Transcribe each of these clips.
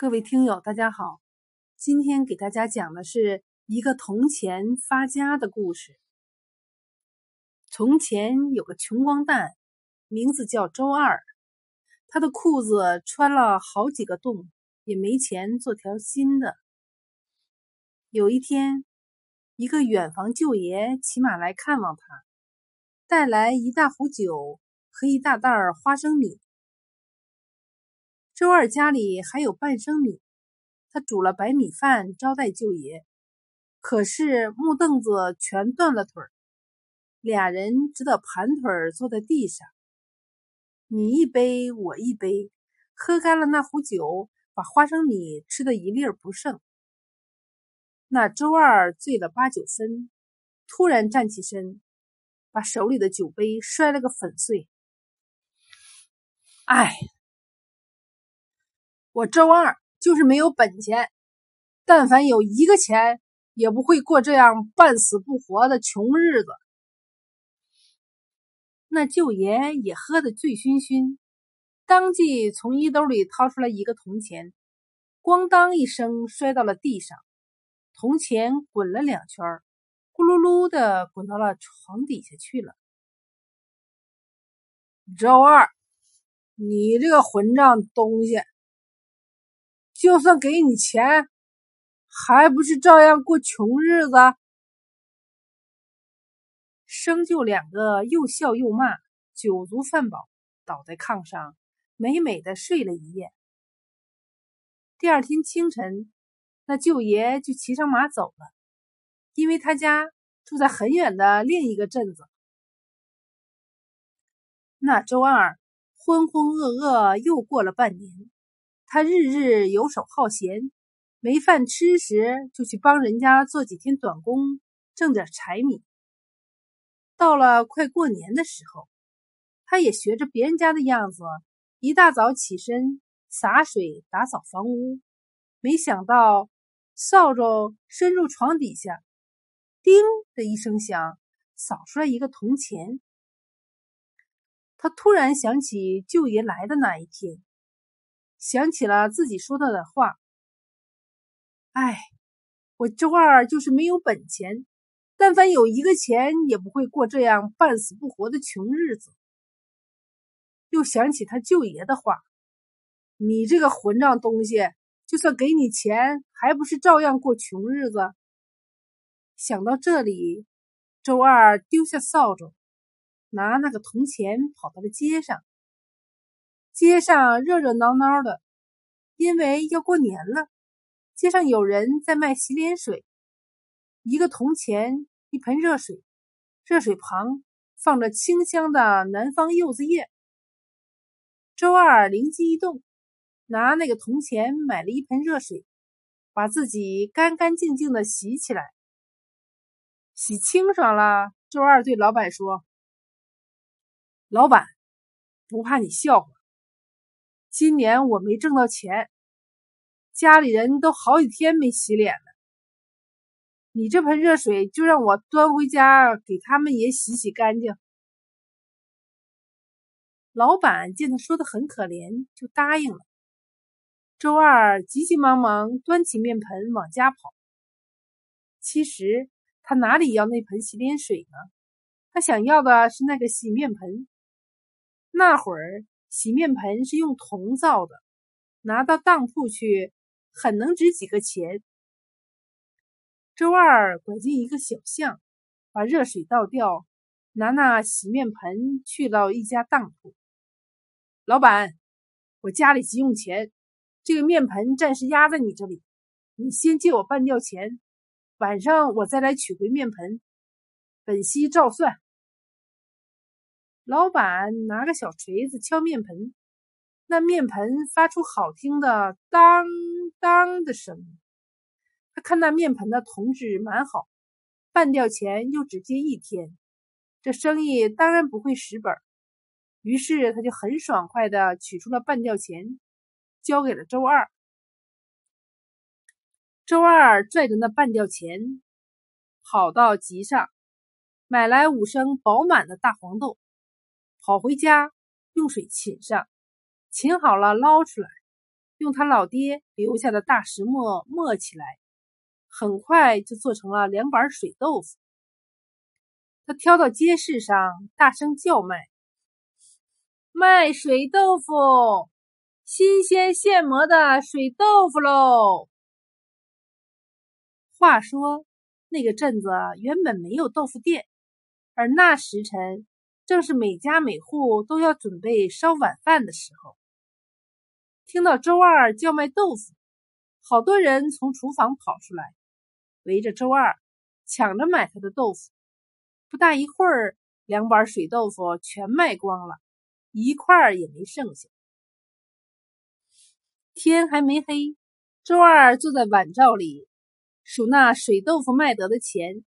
各位听友，大家好，今天给大家讲的是一个铜钱发家的故事。从前有个穷光蛋，名字叫周二，他的裤子穿了好几个洞，也没钱做条新的。有一天，一个远房舅爷骑马来看望他，带来一大壶酒和一大袋花生米。周二家里还有半升米，他煮了白米饭招待舅爷。可是木凳子全断了腿儿，俩人只得盘腿坐在地上。你一杯我一杯，喝干了那壶酒，把花生米吃得一粒儿不剩。那周二醉了八九分，突然站起身，把手里的酒杯摔了个粉碎。哎！我周二就是没有本钱，但凡有一个钱，也不会过这样半死不活的穷日子。那舅爷也喝得醉醺醺，当即从衣兜里掏出来一个铜钱，咣当一声摔到了地上，铜钱滚了两圈，咕噜噜的滚到了床底下去了。周二，你这个混账东西！就算给你钱，还不是照样过穷日子？生就两个又笑又骂，酒足饭饱，倒在炕上，美美的睡了一夜。第二天清晨，那舅爷就骑上马走了，因为他家住在很远的另一个镇子。那周二浑浑噩噩又过了半年。他日日游手好闲，没饭吃时就去帮人家做几天短工，挣点柴米。到了快过年的时候，他也学着别人家的样子，一大早起身洒水打扫房屋。没想到扫帚伸入床底下，叮的一声响，扫出来一个铜钱。他突然想起舅爷来的那一天。想起了自己说到的话，哎，我周二就是没有本钱，但凡有一个钱，也不会过这样半死不活的穷日子。又想起他舅爷的话：“你这个混账东西，就算给你钱，还不是照样过穷日子。”想到这里，周二丢下扫帚，拿那个铜钱跑到了街上。街上热热闹闹的，因为要过年了。街上有人在卖洗脸水，一个铜钱，一盆热水，热水旁放着清香的南方柚子叶。周二灵机一动，拿那个铜钱买了一盆热水，把自己干干净净的洗起来。洗清爽了，周二对老板说：“老板，不怕你笑话。”今年我没挣到钱，家里人都好几天没洗脸了。你这盆热水就让我端回家给他们也洗洗干净。老板见他说的很可怜，就答应了。周二急急忙忙端起面盆往家跑。其实他哪里要那盆洗脸水呢？他想要的是那个洗面盆。那会儿。洗面盆是用铜造的，拿到当铺去，很能值几个钱。周二拐进一个小巷，把热水倒掉，拿那洗面盆去到一家当铺。老板，我家里急用钱，这个面盆暂时压在你这里，你先借我半吊钱，晚上我再来取回面盆，本息照算。老板拿个小锤子敲面盆，那面盆发出好听的当当的声音。他看那面盆的铜质蛮好，半吊钱又只借一天，这生意当然不会蚀本。于是他就很爽快的取出了半吊钱，交给了周二。周二拽着那半吊钱，跑到集上，买来五升饱满的大黄豆。跑回家，用水浸上，浸好了捞出来，用他老爹留下的大石磨磨起来，很快就做成了两板水豆腐。他挑到街市上，大声叫卖：“卖水豆腐，新鲜现磨的水豆腐喽！”话说，那个镇子原本没有豆腐店，而那时辰正是每家每户都要准备烧晚饭的时候。听到周二叫卖豆腐，好多人从厨房跑出来，围着周二抢着买他的豆腐。不大一会儿，两板水豆腐全卖光了，一块儿也没剩下。天还没黑，周二坐在碗灶里。数那水豆腐卖得的钱，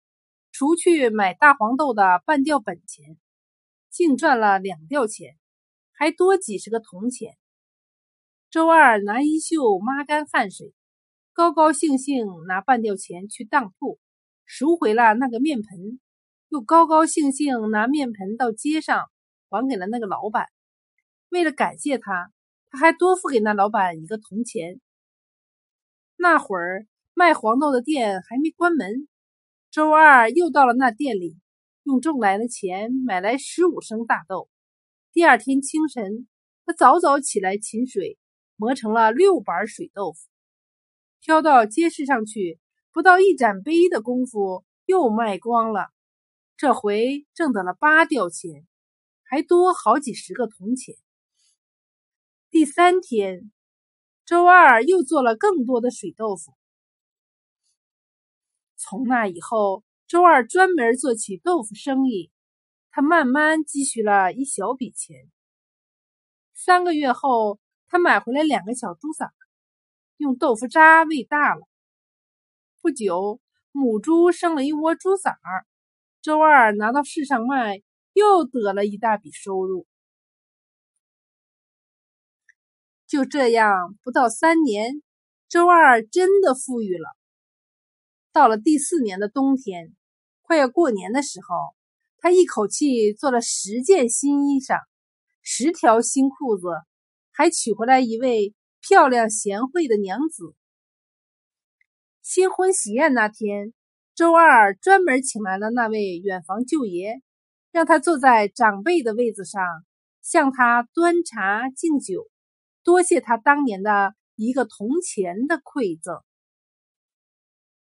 除去买大黄豆的半吊本钱，净赚了两吊钱，还多几十个铜钱。周二拿衣袖抹干汗水，高高兴兴拿半吊钱去当铺赎回了那个面盆，又高高兴兴拿面盆到街上还给了那个老板。为了感谢他，他还多付给那老板一个铜钱。那会儿。卖黄豆的店还没关门，周二又到了那店里，用挣来的钱买来十五升大豆。第二天清晨，他早早起来勤水，磨成了六板水豆腐，挑到街市上去，不到一盏杯的功夫又卖光了。这回挣得了八吊钱，还多好几十个铜钱。第三天，周二又做了更多的水豆腐。从那以后，周二专门做起豆腐生意。他慢慢积蓄了一小笔钱。三个月后，他买回来两个小猪崽，用豆腐渣喂大了。不久，母猪生了一窝猪崽儿，周二拿到市上卖，又得了一大笔收入。就这样，不到三年，周二真的富裕了。到了第四年的冬天，快要过年的时候，他一口气做了十件新衣裳，十条新裤子，还娶回来一位漂亮贤惠的娘子。新婚喜宴那天，周二专门请来了那位远房舅爷，让他坐在长辈的位子上，向他端茶敬酒，多谢他当年的一个铜钱的馈赠。